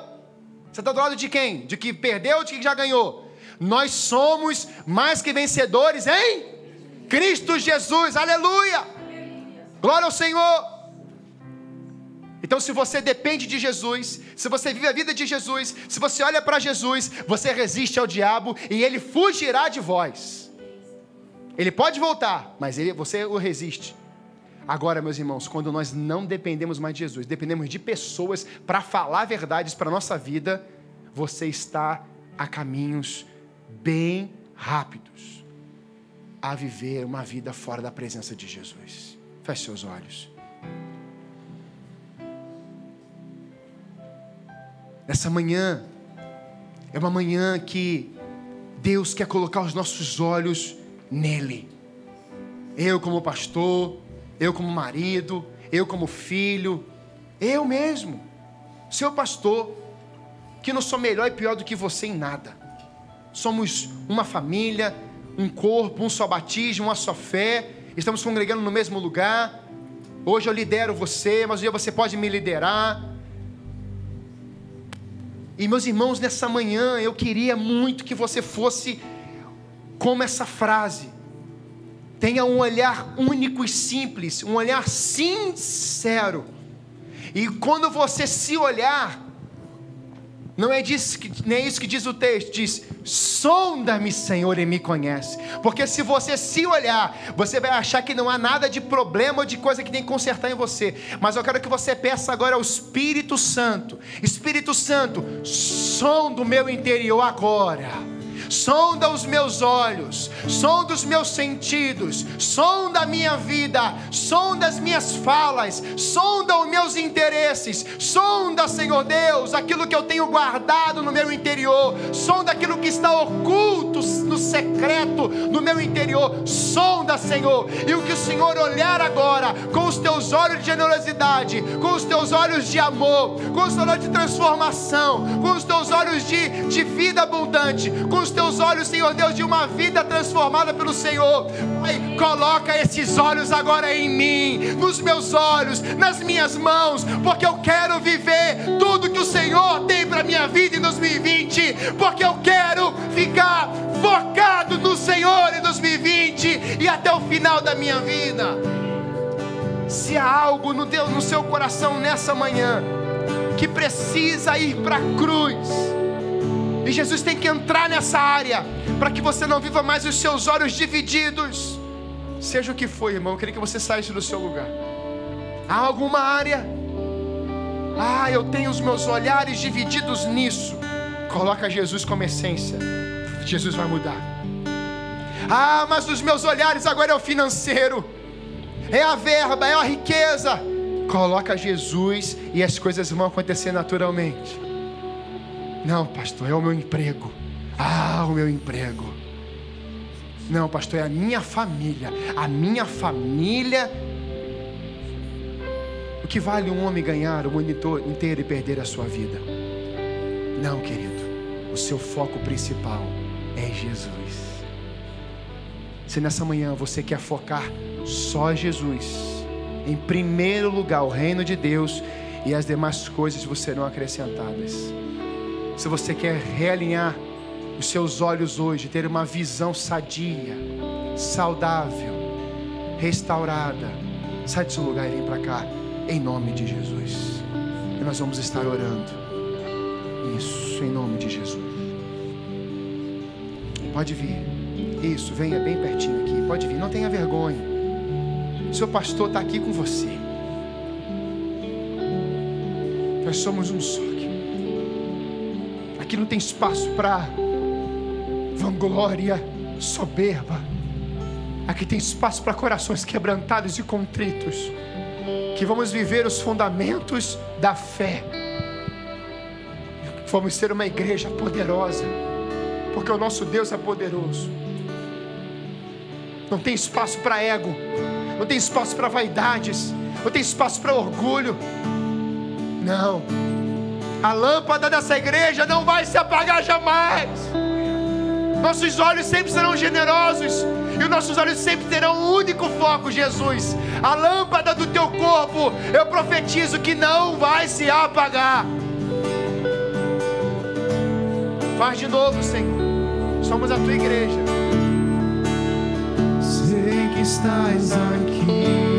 Você está do lado de quem? De que perdeu ou de que já ganhou? Nós somos mais que vencedores em Cristo Jesus. Aleluia. Glória ao Senhor. Então, se você depende de Jesus, se você vive a vida de Jesus, se você olha para Jesus, você resiste ao diabo e ele fugirá de vós. Ele pode voltar, mas ele, você o resiste. Agora, meus irmãos, quando nós não dependemos mais de Jesus, dependemos de pessoas para falar verdades para a nossa vida, você está a caminhos bem rápidos a viver uma vida fora da presença de Jesus. Feche seus olhos. Essa manhã é uma manhã que Deus quer colocar os nossos olhos nele. Eu, como pastor, eu como marido, eu como filho, eu mesmo, seu pastor, que não sou melhor e pior do que você em nada. Somos uma família, um corpo, um só batismo, uma só fé, estamos congregando no mesmo lugar. Hoje eu lidero você, mas um dia você pode me liderar. E meus irmãos, nessa manhã eu queria muito que você fosse como essa frase. Tenha um olhar único e simples, um olhar sincero. E quando você se olhar, não é, disso que, nem é isso que diz o texto, diz: sonda-me, Senhor, e me conhece. Porque se você se olhar, você vai achar que não há nada de problema ou de coisa que tem que consertar em você. Mas eu quero que você peça agora ao Espírito Santo: Espírito Santo, sonda o meu interior agora sonda os meus olhos, sonda os meus sentidos, sonda a minha vida, sonda as minhas falas, sonda os meus interesses, sonda, Senhor Deus, aquilo que eu tenho guardado no meu interior, sonda aquilo que está oculto no secreto no meu interior, sonda, Senhor, e o que o Senhor olhar agora, com os teus olhos de generosidade, com os teus olhos de amor, com os teus olhos de transformação, com os teus olhos de, de vida abundante, com os teus olhos, Senhor Deus, de uma vida transformada pelo Senhor. Pai, coloca esses olhos agora em mim, nos meus olhos, nas minhas mãos, porque eu quero viver tudo que o Senhor tem para minha vida em 2020, porque eu quero ficar focado no Senhor em 2020 e até o final da minha vida. Se há algo no no seu coração nessa manhã que precisa ir para a cruz, e Jesus tem que entrar nessa área para que você não viva mais os seus olhos divididos. Seja o que for, irmão, eu queria que você saísse do seu lugar. Há alguma área? Ah, eu tenho os meus olhares divididos nisso. Coloca Jesus como essência. Jesus vai mudar. Ah, mas os meus olhares agora é o financeiro. É a verba, é a riqueza. Coloca Jesus e as coisas vão acontecer naturalmente. Não, pastor, é o meu emprego. Ah, o meu emprego. Não, pastor, é a minha família. A minha família. O que vale um homem ganhar o mundo inteiro e perder a sua vida? Não, querido. O seu foco principal é Jesus. Se nessa manhã você quer focar só Jesus, em primeiro lugar o reino de Deus e as demais coisas serão acrescentadas. Se você quer realinhar os seus olhos hoje, ter uma visão sadia, saudável, restaurada, sai desse lugar e vem para cá, em nome de Jesus. E nós vamos estar orando. Isso, em nome de Jesus. Pode vir. Isso, venha bem pertinho aqui. Pode vir, não tenha vergonha. Seu pastor está aqui com você. Nós somos um só. Aqui não tem espaço para vanglória, soberba. Aqui tem espaço para corações quebrantados e contritos, que vamos viver os fundamentos da fé. Vamos ser uma igreja poderosa, porque o nosso Deus é poderoso. Não tem espaço para ego, não tem espaço para vaidades, não tem espaço para orgulho. Não a lâmpada dessa igreja não vai se apagar jamais. Nossos olhos sempre serão generosos e os nossos olhos sempre terão um único foco, Jesus. A lâmpada do teu corpo, eu profetizo que não vai se apagar. Faz de novo, Senhor. Somos a tua igreja. Sei que estás aqui.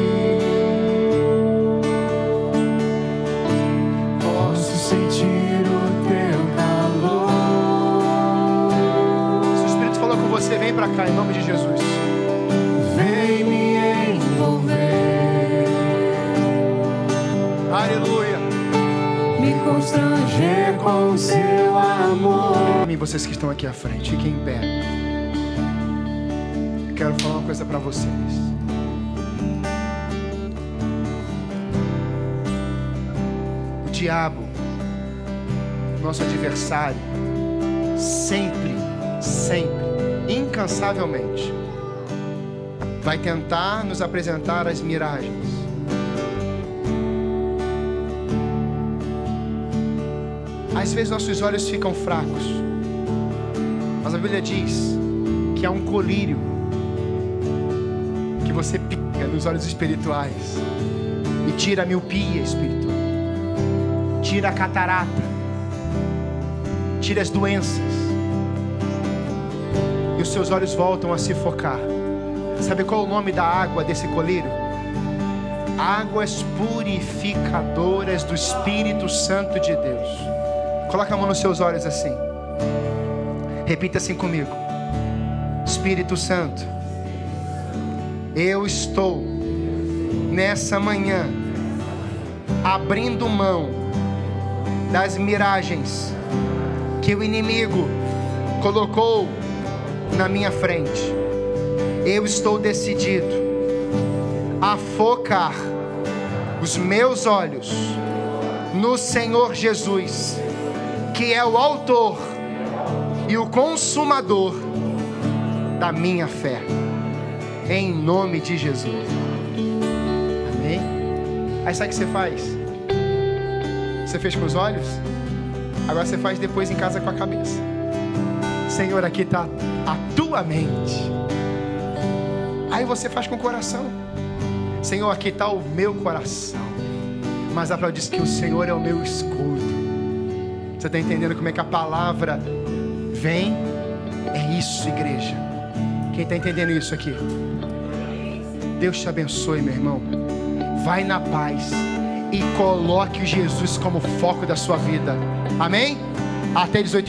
Para cá em nome de Jesus. Vem me envolver. Aleluia. Me constranger com seu amor. Amém, vocês que estão aqui à frente, fiquem em pé. Quero falar uma coisa para vocês. O diabo, nosso adversário, sempre, sempre incansavelmente, vai tentar nos apresentar as miragens. Às vezes nossos olhos ficam fracos, mas a Bíblia diz que há um colírio que você pica nos olhos espirituais e tira a miopia espiritual, tira a catarata, tira as doenças, os seus olhos voltam a se focar. Sabe qual é o nome da água desse colírio? Águas purificadoras do Espírito Santo de Deus. Coloca a mão nos seus olhos assim. Repita assim comigo. Espírito Santo, eu estou nessa manhã abrindo mão das miragens que o inimigo colocou na minha frente. Eu estou decidido a focar os meus olhos no Senhor Jesus, que é o autor e o consumador da minha fé. Em nome de Jesus. Amém? Aí sabe o que você faz? Você fez com os olhos? Agora você faz depois em casa com a cabeça. Senhor, aqui está a tua mente. Aí você faz com o coração. Senhor, aqui está o meu coração. Mas a palavra diz que o Senhor é o meu escudo. Você está entendendo como é que a palavra vem? É isso, igreja. Quem está entendendo isso aqui? Deus te abençoe, meu irmão. Vai na paz e coloque Jesus como foco da sua vida. Amém? Até 18